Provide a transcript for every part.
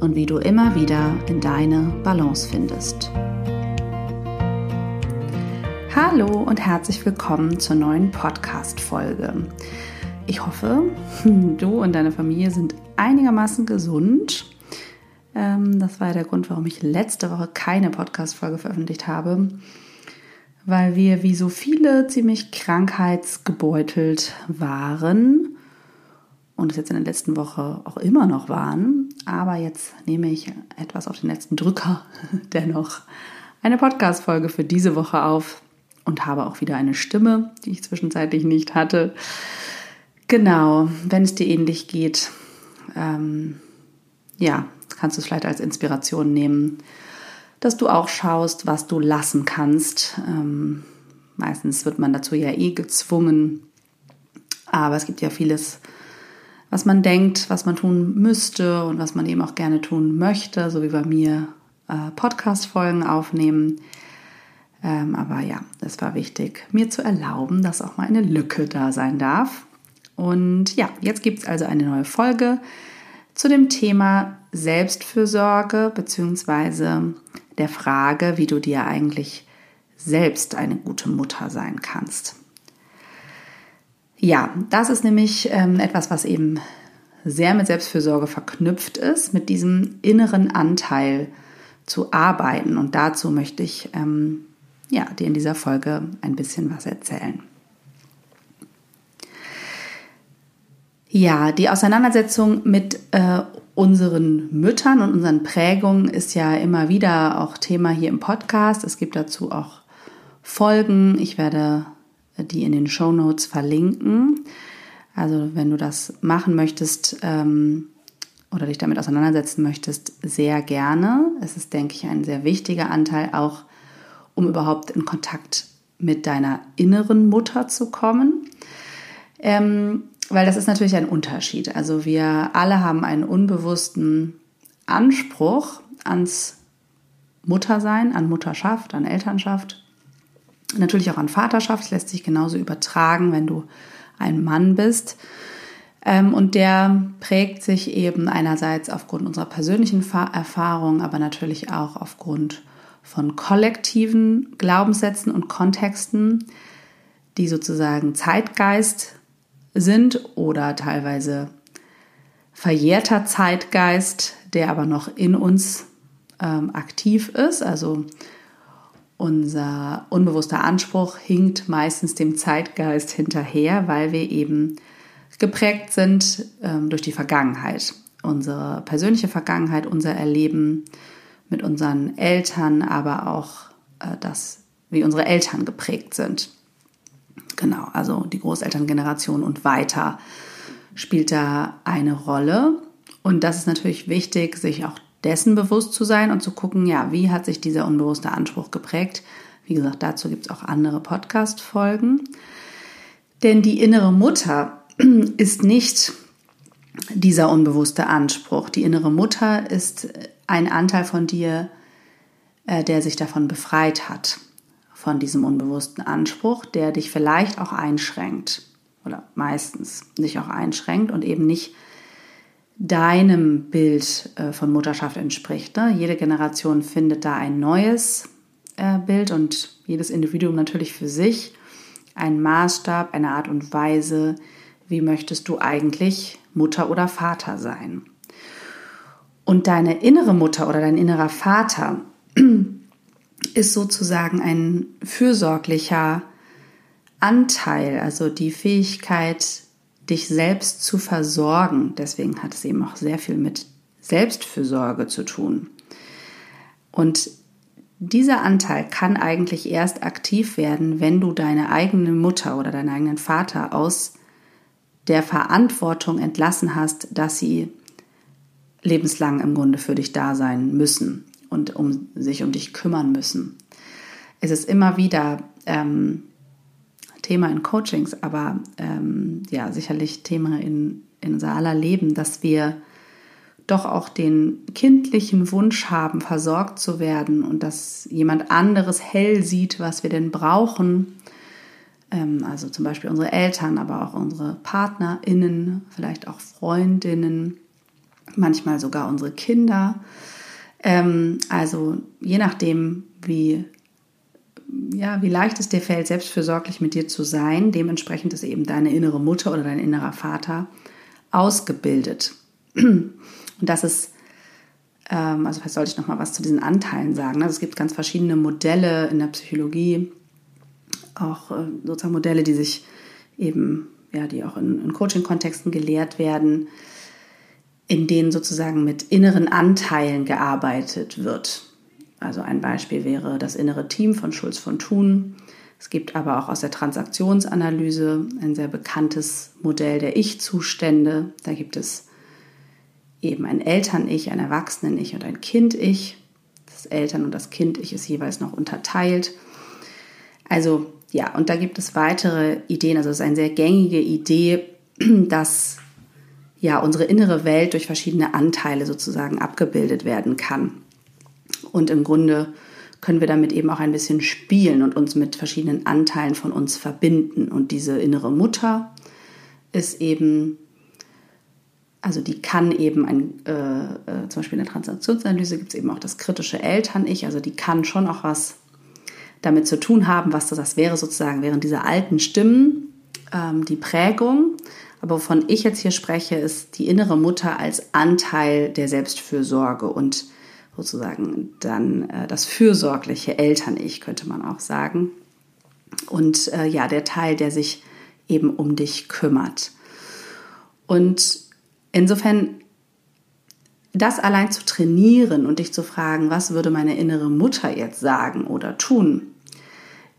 und wie du immer wieder in deine Balance findest. Hallo und herzlich willkommen zur neuen Podcast-Folge. Ich hoffe, du und deine Familie sind einigermaßen gesund. Ähm, das war der Grund, warum ich letzte Woche keine Podcast-Folge veröffentlicht habe, weil wir wie so viele ziemlich krankheitsgebeutelt waren und es jetzt in der letzten Woche auch immer noch waren. Aber jetzt nehme ich etwas auf den letzten Drücker dennoch eine Podcast-Folge für diese Woche auf und habe auch wieder eine Stimme, die ich zwischenzeitlich nicht hatte. Genau, wenn es dir ähnlich geht, ähm, ja, kannst du es vielleicht als Inspiration nehmen, dass du auch schaust, was du lassen kannst. Ähm, meistens wird man dazu ja eh gezwungen, aber es gibt ja vieles, was man denkt, was man tun müsste und was man eben auch gerne tun möchte, so wie bei mir äh, Podcast-Folgen aufnehmen. Ähm, aber ja, es war wichtig, mir zu erlauben, dass auch mal eine Lücke da sein darf. Und ja, jetzt gibt es also eine neue Folge zu dem Thema Selbstfürsorge beziehungsweise der Frage, wie du dir eigentlich selbst eine gute Mutter sein kannst. Ja, das ist nämlich ähm, etwas, was eben sehr mit Selbstfürsorge verknüpft ist, mit diesem inneren Anteil zu arbeiten. Und dazu möchte ich ähm, ja, dir in dieser Folge ein bisschen was erzählen. Ja, die Auseinandersetzung mit äh, unseren Müttern und unseren Prägungen ist ja immer wieder auch Thema hier im Podcast. Es gibt dazu auch Folgen. Ich werde die in den Show Notes verlinken. Also wenn du das machen möchtest ähm, oder dich damit auseinandersetzen möchtest, sehr gerne. Es ist, denke ich, ein sehr wichtiger Anteil, auch um überhaupt in Kontakt mit deiner inneren Mutter zu kommen. Ähm, weil das ist natürlich ein Unterschied. Also wir alle haben einen unbewussten Anspruch ans Muttersein, an Mutterschaft, an Elternschaft Natürlich auch an Vaterschaft, lässt sich genauso übertragen, wenn du ein Mann bist. Ähm, und der prägt sich eben einerseits aufgrund unserer persönlichen Erfahrungen, aber natürlich auch aufgrund von kollektiven Glaubenssätzen und Kontexten, die sozusagen Zeitgeist sind oder teilweise verjährter Zeitgeist, der aber noch in uns ähm, aktiv ist. Also unser unbewusster Anspruch hinkt meistens dem Zeitgeist hinterher, weil wir eben geprägt sind ähm, durch die Vergangenheit. Unsere persönliche Vergangenheit, unser Erleben mit unseren Eltern, aber auch äh, das, wie unsere Eltern geprägt sind. Genau, also die Großelterngeneration und weiter spielt da eine Rolle. Und das ist natürlich wichtig, sich auch dessen bewusst zu sein und zu gucken, ja, wie hat sich dieser unbewusste Anspruch geprägt. Wie gesagt, dazu gibt es auch andere Podcast-Folgen. Denn die innere Mutter ist nicht dieser unbewusste Anspruch. Die innere Mutter ist ein Anteil von dir, äh, der sich davon befreit hat, von diesem unbewussten Anspruch, der dich vielleicht auch einschränkt oder meistens dich auch einschränkt und eben nicht deinem Bild äh, von Mutterschaft entspricht. Ne? Jede Generation findet da ein neues äh, Bild und jedes Individuum natürlich für sich einen Maßstab, eine Art und Weise, wie möchtest du eigentlich Mutter oder Vater sein. Und deine innere Mutter oder dein innerer Vater ist sozusagen ein fürsorglicher Anteil, also die Fähigkeit, dich selbst zu versorgen. Deswegen hat es eben auch sehr viel mit Selbstfürsorge zu tun. Und dieser Anteil kann eigentlich erst aktiv werden, wenn du deine eigene Mutter oder deinen eigenen Vater aus der Verantwortung entlassen hast, dass sie lebenslang im Grunde für dich da sein müssen und um sich um dich kümmern müssen. Es ist immer wieder ähm, Thema in Coachings, aber ähm, ja, sicherlich Thema in, in unser aller Leben, dass wir doch auch den kindlichen Wunsch haben, versorgt zu werden und dass jemand anderes hell sieht, was wir denn brauchen. Ähm, also zum Beispiel unsere Eltern, aber auch unsere PartnerInnen, vielleicht auch Freundinnen, manchmal sogar unsere Kinder. Ähm, also je nachdem, wie ja, wie leicht es dir fällt, selbstfürsorglich mit dir zu sein. Dementsprechend ist eben deine innere Mutter oder dein innerer Vater ausgebildet. Und das ist, ähm, also vielleicht sollte ich noch mal was zu diesen Anteilen sagen. Also es gibt ganz verschiedene Modelle in der Psychologie, auch äh, sozusagen Modelle, die sich eben, ja, die auch in, in Coaching-Kontexten gelehrt werden, in denen sozusagen mit inneren Anteilen gearbeitet wird. Also ein Beispiel wäre das innere Team von Schulz von Thun. Es gibt aber auch aus der Transaktionsanalyse ein sehr bekanntes Modell der Ich-Zustände. Da gibt es eben ein Eltern-Ich, ein Erwachsenen-Ich und ein Kind-Ich. Das Eltern- und das Kind-Ich ist jeweils noch unterteilt. Also ja, und da gibt es weitere Ideen. Also es ist eine sehr gängige Idee, dass ja unsere innere Welt durch verschiedene Anteile sozusagen abgebildet werden kann. Und im Grunde können wir damit eben auch ein bisschen spielen und uns mit verschiedenen Anteilen von uns verbinden. Und diese innere Mutter ist eben, also die kann eben ein, äh, äh, zum Beispiel in der Transaktionsanalyse gibt es eben auch das kritische Eltern-Ich, also die kann schon auch was damit zu tun haben, was das wäre sozusagen während dieser alten Stimmen, ähm, die Prägung. Aber wovon ich jetzt hier spreche, ist die innere Mutter als Anteil der Selbstfürsorge und sozusagen dann äh, das fürsorgliche Eltern-Ich, könnte man auch sagen. Und äh, ja, der Teil, der sich eben um dich kümmert. Und insofern das allein zu trainieren und dich zu fragen, was würde meine innere Mutter jetzt sagen oder tun?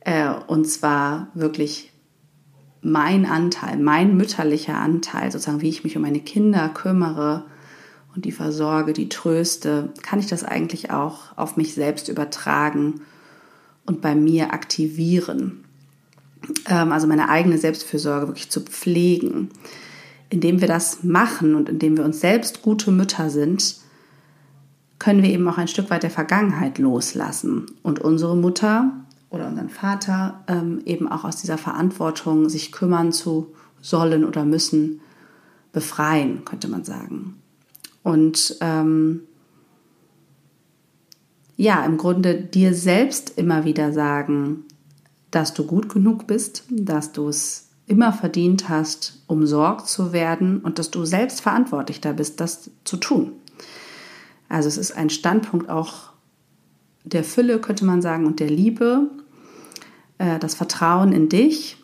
Äh, und zwar wirklich mein Anteil, mein mütterlicher Anteil, sozusagen, wie ich mich um meine Kinder kümmere, und die versorge, die tröste, kann ich das eigentlich auch auf mich selbst übertragen und bei mir aktivieren. Ähm, also meine eigene Selbstfürsorge wirklich zu pflegen. Indem wir das machen und indem wir uns selbst gute Mütter sind, können wir eben auch ein Stück weit der Vergangenheit loslassen und unsere Mutter oder unseren Vater ähm, eben auch aus dieser Verantwortung, sich kümmern zu sollen oder müssen, befreien, könnte man sagen. Und ähm, ja, im Grunde dir selbst immer wieder sagen, dass du gut genug bist, dass du es immer verdient hast, umsorgt zu werden und dass du selbst verantwortlich da bist, das zu tun. Also es ist ein Standpunkt auch der Fülle, könnte man sagen, und der Liebe, äh, das Vertrauen in dich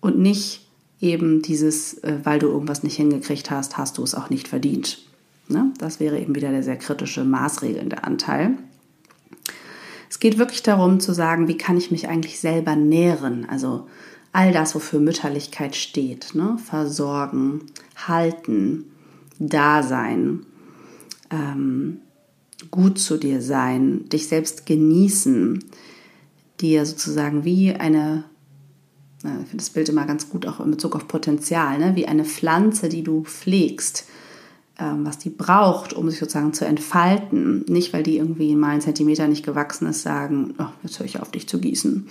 und nicht eben dieses, äh, weil du irgendwas nicht hingekriegt hast, hast du es auch nicht verdient. Ne? Das wäre eben wieder der sehr kritische, maßregelnde Anteil. Es geht wirklich darum zu sagen, wie kann ich mich eigentlich selber nähren? Also all das, wofür Mütterlichkeit steht. Ne? Versorgen, halten, Dasein, ähm, gut zu dir sein, dich selbst genießen, dir sozusagen wie eine, ich finde das Bild immer ganz gut auch in Bezug auf Potenzial, ne? wie eine Pflanze, die du pflegst, was die braucht, um sich sozusagen zu entfalten. Nicht, weil die irgendwie mal einen Zentimeter nicht gewachsen ist, sagen, oh, jetzt höre ich auf, dich zu gießen.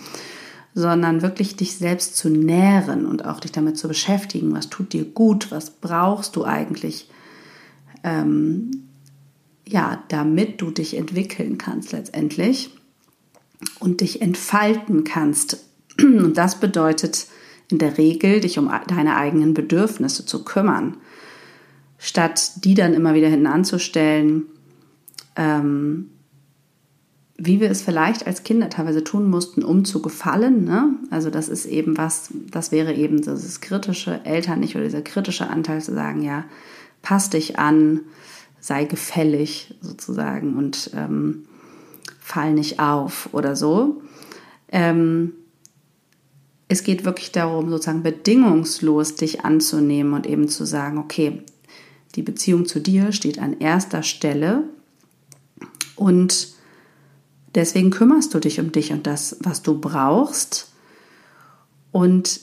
Sondern wirklich dich selbst zu nähren und auch dich damit zu beschäftigen, was tut dir gut, was brauchst du eigentlich, ähm, ja, damit du dich entwickeln kannst letztendlich und dich entfalten kannst. Und das bedeutet in der Regel, dich um deine eigenen Bedürfnisse zu kümmern statt die dann immer wieder hinten anzustellen ähm, wie wir es vielleicht als Kinder teilweise tun mussten, um zu gefallen. Ne? Also das ist eben was, das wäre eben dieses kritische Eltern nicht oder dieser kritische Anteil zu sagen, ja, pass dich an, sei gefällig sozusagen und ähm, fall nicht auf oder so. Ähm, es geht wirklich darum, sozusagen bedingungslos dich anzunehmen und eben zu sagen, okay, die Beziehung zu dir steht an erster Stelle und deswegen kümmerst du dich um dich und das, was du brauchst. Und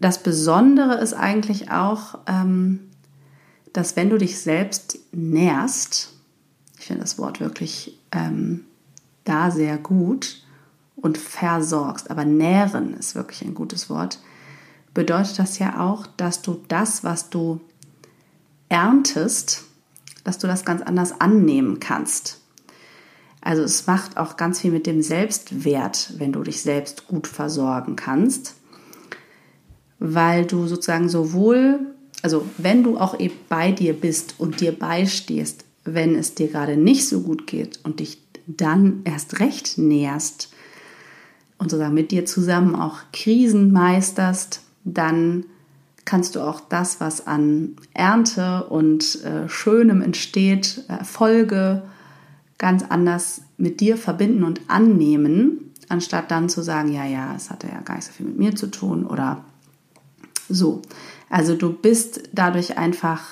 das Besondere ist eigentlich auch, ähm, dass wenn du dich selbst nährst, ich finde das Wort wirklich ähm, da sehr gut und versorgst, aber nähren ist wirklich ein gutes Wort, bedeutet das ja auch, dass du das, was du erntest, dass du das ganz anders annehmen kannst. Also es macht auch ganz viel mit dem Selbstwert, wenn du dich selbst gut versorgen kannst, weil du sozusagen sowohl, also wenn du auch eben bei dir bist und dir beistehst, wenn es dir gerade nicht so gut geht und dich dann erst recht näherst und sozusagen mit dir zusammen auch Krisen meisterst, dann kannst du auch das, was an Ernte und äh, Schönem entsteht, Erfolge, ganz anders mit dir verbinden und annehmen, anstatt dann zu sagen, ja, ja, es hatte ja gar nicht so viel mit mir zu tun oder so. Also du bist dadurch einfach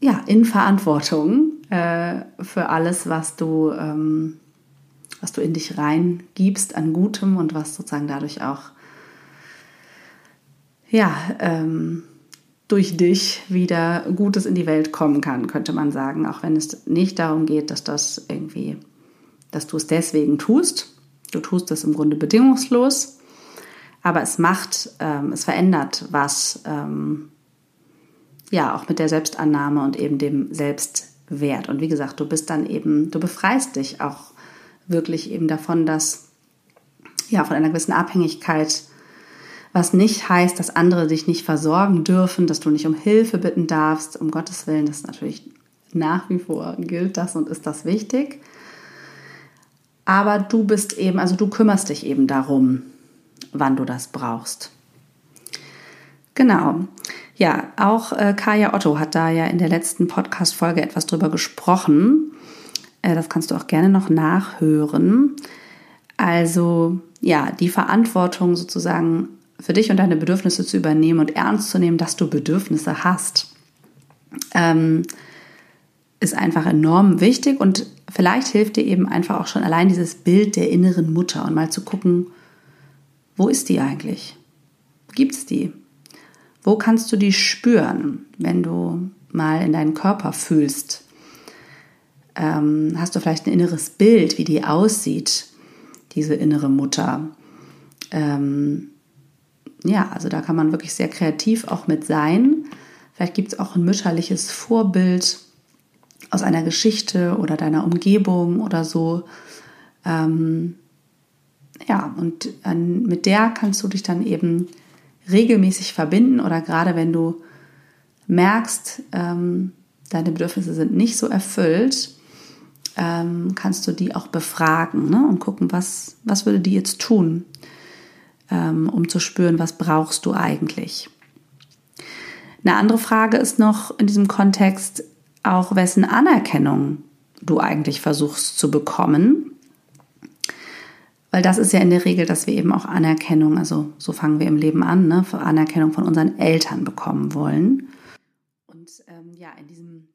ja in Verantwortung äh, für alles, was du ähm, was du in dich reingibst an Gutem und was sozusagen dadurch auch ja, ähm, durch dich wieder Gutes in die Welt kommen kann, könnte man sagen, auch wenn es nicht darum geht, dass das irgendwie, dass du es deswegen tust. Du tust es im Grunde bedingungslos, aber es macht, ähm, es verändert was, ähm, ja, auch mit der Selbstannahme und eben dem Selbstwert. Und wie gesagt, du bist dann eben, du befreist dich auch wirklich eben davon, dass, ja, von einer gewissen Abhängigkeit was nicht heißt, dass andere dich nicht versorgen dürfen, dass du nicht um Hilfe bitten darfst. Um Gottes Willen, das natürlich nach wie vor gilt das und ist das wichtig. Aber du bist eben, also du kümmerst dich eben darum, wann du das brauchst. Genau. Ja, auch äh, Kaya Otto hat da ja in der letzten Podcast-Folge etwas drüber gesprochen. Äh, das kannst du auch gerne noch nachhören. Also, ja, die Verantwortung sozusagen für dich und deine Bedürfnisse zu übernehmen und ernst zu nehmen, dass du Bedürfnisse hast, ähm, ist einfach enorm wichtig und vielleicht hilft dir eben einfach auch schon allein dieses Bild der inneren Mutter und mal zu gucken, wo ist die eigentlich? Gibt es die? Wo kannst du die spüren, wenn du mal in deinen Körper fühlst? Ähm, hast du vielleicht ein inneres Bild, wie die aussieht, diese innere Mutter? Ähm, ja, also da kann man wirklich sehr kreativ auch mit sein. Vielleicht gibt es auch ein mütterliches Vorbild aus einer Geschichte oder deiner Umgebung oder so. Ähm, ja, und äh, mit der kannst du dich dann eben regelmäßig verbinden oder gerade wenn du merkst, ähm, deine Bedürfnisse sind nicht so erfüllt, ähm, kannst du die auch befragen ne? und gucken, was, was würde die jetzt tun um zu spüren, was brauchst du eigentlich. Eine andere Frage ist noch in diesem Kontext auch, wessen Anerkennung du eigentlich versuchst zu bekommen. Weil das ist ja in der Regel, dass wir eben auch Anerkennung, also so fangen wir im Leben an, ne, Anerkennung von unseren Eltern bekommen wollen. Und ähm, ja, in diesem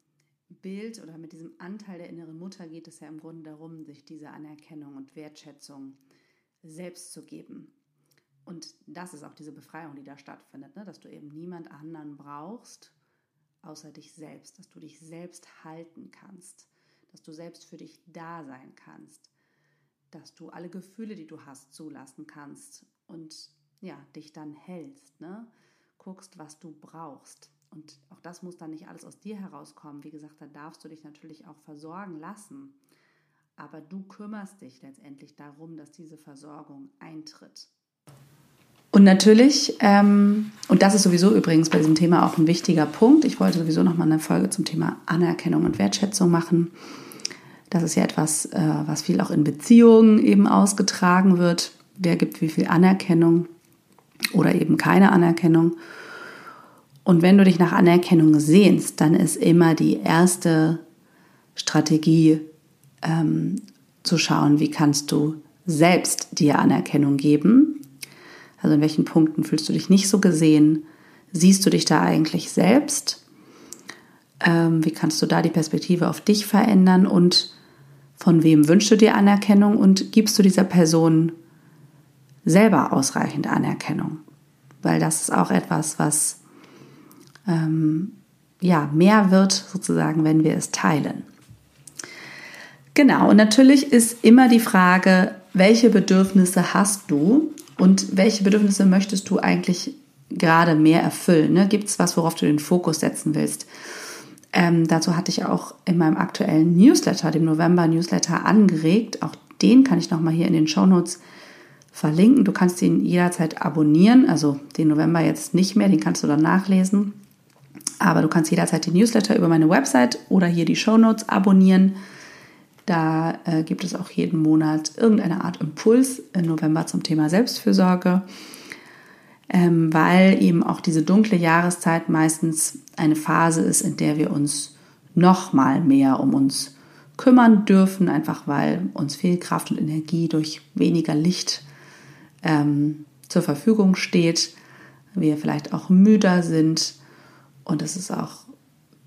Bild oder mit diesem Anteil der inneren Mutter geht es ja im Grunde darum, sich diese Anerkennung und Wertschätzung selbst zu geben. Und das ist auch diese Befreiung, die da stattfindet, ne? dass du eben niemand anderen brauchst, außer dich selbst, dass du dich selbst halten kannst, dass du selbst für dich da sein kannst, dass du alle Gefühle, die du hast, zulassen kannst und ja, dich dann hältst, ne? guckst, was du brauchst. Und auch das muss dann nicht alles aus dir herauskommen. Wie gesagt, da darfst du dich natürlich auch versorgen lassen. Aber du kümmerst dich letztendlich darum, dass diese Versorgung eintritt. Und natürlich, ähm, und das ist sowieso übrigens bei diesem Thema auch ein wichtiger Punkt. Ich wollte sowieso noch mal eine Folge zum Thema Anerkennung und Wertschätzung machen. Das ist ja etwas, äh, was viel auch in Beziehungen eben ausgetragen wird. Wer gibt wie viel Anerkennung oder eben keine Anerkennung? Und wenn du dich nach Anerkennung sehnst, dann ist immer die erste Strategie ähm, zu schauen, wie kannst du selbst dir Anerkennung geben. Also in welchen Punkten fühlst du dich nicht so gesehen? Siehst du dich da eigentlich selbst? Ähm, wie kannst du da die Perspektive auf dich verändern? Und von wem wünschst du dir Anerkennung und gibst du dieser Person selber ausreichend Anerkennung? Weil das ist auch etwas, was ähm, ja mehr wird sozusagen, wenn wir es teilen. Genau, und natürlich ist immer die Frage, welche Bedürfnisse hast du und welche Bedürfnisse möchtest du eigentlich gerade mehr erfüllen? Ne? Gibt es was, worauf du den Fokus setzen willst? Ähm, dazu hatte ich auch in meinem aktuellen Newsletter, dem November-Newsletter, angeregt. Auch den kann ich nochmal hier in den Show Notes verlinken. Du kannst ihn jederzeit abonnieren, also den November jetzt nicht mehr, den kannst du dann nachlesen. Aber du kannst jederzeit den Newsletter über meine Website oder hier die Show Notes abonnieren. Da äh, gibt es auch jeden Monat irgendeine Art Impuls im November zum Thema Selbstfürsorge, ähm, weil eben auch diese dunkle Jahreszeit meistens eine Phase ist, in der wir uns noch mal mehr um uns kümmern dürfen, einfach weil uns viel Kraft und Energie durch weniger Licht ähm, zur Verfügung steht, wir vielleicht auch müder sind. Und es ist auch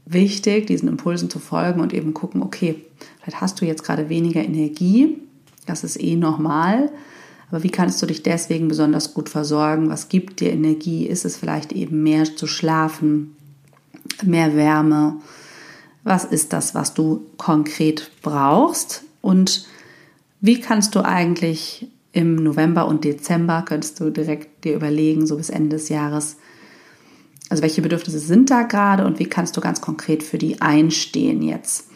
wichtig, diesen Impulsen zu folgen und eben gucken, okay, vielleicht hast du jetzt gerade weniger Energie, das ist eh normal, aber wie kannst du dich deswegen besonders gut versorgen? Was gibt dir Energie? Ist es vielleicht eben mehr zu schlafen, mehr Wärme? Was ist das, was du konkret brauchst? Und wie kannst du eigentlich im November und Dezember, könntest du direkt dir überlegen, so bis Ende des Jahres, also welche Bedürfnisse sind da gerade und wie kannst du ganz konkret für die einstehen jetzt?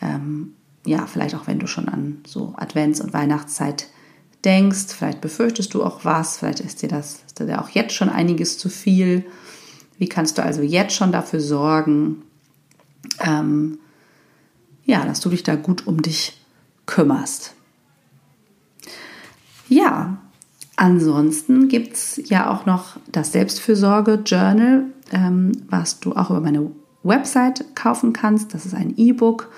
Ähm, ja, vielleicht auch wenn du schon an so Advents- und Weihnachtszeit denkst, vielleicht befürchtest du auch was, vielleicht ist dir das ist dir auch jetzt schon einiges zu viel. Wie kannst du also jetzt schon dafür sorgen, ähm, ja, dass du dich da gut um dich kümmerst? Ja, Ansonsten gibt es ja auch noch das Selbstfürsorge-Journal, ähm, was du auch über meine Website kaufen kannst. Das ist ein E-Book,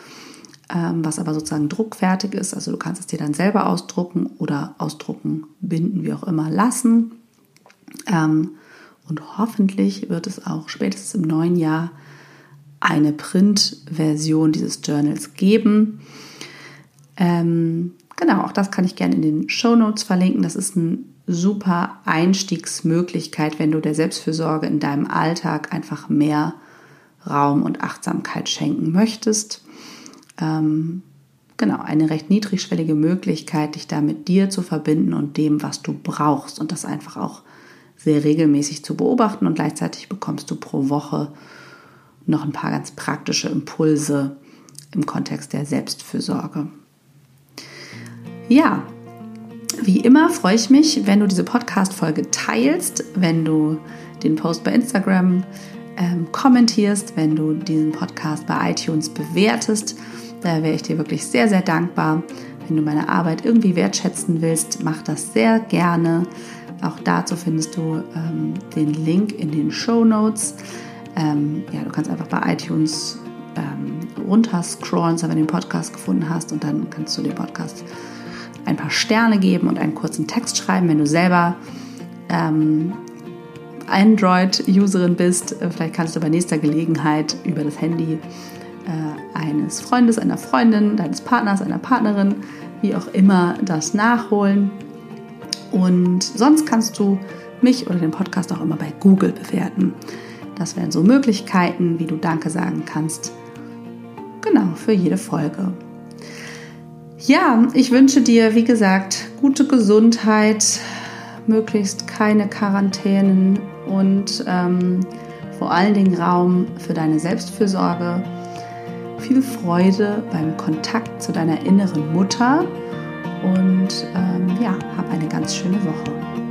ähm, was aber sozusagen druckfertig ist. Also du kannst es dir dann selber ausdrucken oder ausdrucken, binden, wie auch immer, lassen. Ähm, und hoffentlich wird es auch spätestens im neuen Jahr eine Print-Version dieses Journals geben. Ähm, Genau, auch das kann ich gerne in den Show Notes verlinken. Das ist eine super Einstiegsmöglichkeit, wenn du der Selbstfürsorge in deinem Alltag einfach mehr Raum und Achtsamkeit schenken möchtest. Ähm, genau, eine recht niedrigschwellige Möglichkeit, dich da mit dir zu verbinden und dem, was du brauchst und das einfach auch sehr regelmäßig zu beobachten und gleichzeitig bekommst du pro Woche noch ein paar ganz praktische Impulse im Kontext der Selbstfürsorge. Ja, wie immer freue ich mich, wenn du diese Podcast-Folge teilst, wenn du den Post bei Instagram ähm, kommentierst, wenn du diesen Podcast bei iTunes bewertest. Da wäre ich dir wirklich sehr, sehr dankbar. Wenn du meine Arbeit irgendwie wertschätzen willst, mach das sehr gerne. Auch dazu findest du ähm, den Link in den Show Notes. Ähm, ja, du kannst einfach bei iTunes ähm, runterscrollen, wenn du den Podcast gefunden hast und dann kannst du den Podcast ein paar Sterne geben und einen kurzen Text schreiben, wenn du selber ähm, Android-Userin bist. Äh, vielleicht kannst du bei nächster Gelegenheit über das Handy äh, eines Freundes, einer Freundin, deines Partners, einer Partnerin, wie auch immer, das nachholen. Und sonst kannst du mich oder den Podcast auch immer bei Google bewerten. Das wären so Möglichkeiten, wie du Danke sagen kannst. Genau, für jede Folge. Ja, ich wünsche dir, wie gesagt, gute Gesundheit, möglichst keine Quarantänen und ähm, vor allen Dingen Raum für deine Selbstfürsorge. Viel Freude beim Kontakt zu deiner inneren Mutter und ähm, ja, hab eine ganz schöne Woche.